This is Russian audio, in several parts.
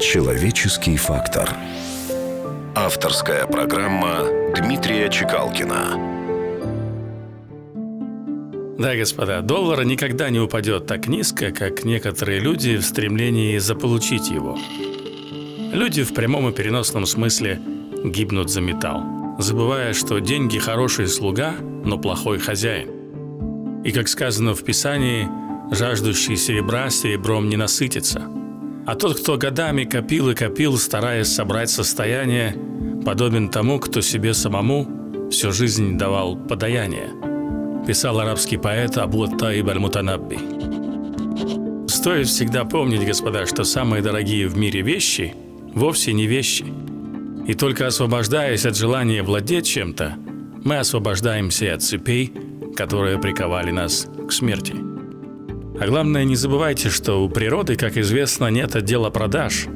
Человеческий фактор. Авторская программа Дмитрия Чекалкина. Да, господа, доллар никогда не упадет так низко, как некоторые люди в стремлении заполучить его. Люди в прямом и переносном смысле гибнут за металл, забывая, что деньги хороший слуга, но плохой хозяин. И как сказано в Писании, жаждущий серебра серебром не насытится – а тот, кто годами копил и копил, стараясь собрать состояние, подобен тому, кто себе самому всю жизнь давал подаяние. Писал арабский поэт Абу Таиб Аль-Мутанабби. Стоит всегда помнить, господа, что самые дорогие в мире вещи вовсе не вещи. И только освобождаясь от желания владеть чем-то, мы освобождаемся от цепей, которые приковали нас к смерти. А главное, не забывайте, что у природы, как известно, нет отдела продаж.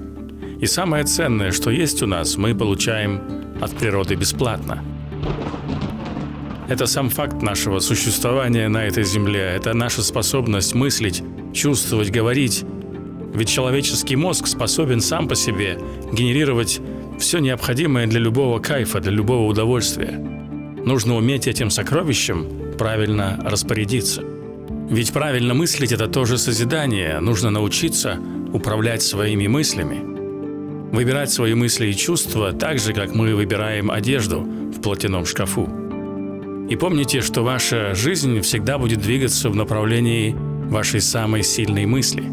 И самое ценное, что есть у нас, мы получаем от природы бесплатно. Это сам факт нашего существования на этой земле, это наша способность мыслить, чувствовать, говорить. Ведь человеческий мозг способен сам по себе генерировать все необходимое для любого кайфа, для любого удовольствия. Нужно уметь этим сокровищем правильно распорядиться – ведь правильно мыслить – это тоже созидание. Нужно научиться управлять своими мыслями. Выбирать свои мысли и чувства так же, как мы выбираем одежду в платяном шкафу. И помните, что ваша жизнь всегда будет двигаться в направлении вашей самой сильной мысли.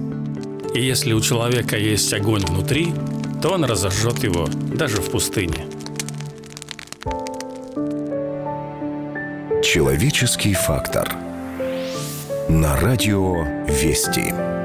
И если у человека есть огонь внутри, то он разожжет его даже в пустыне. Человеческий фактор – на радио «Вести».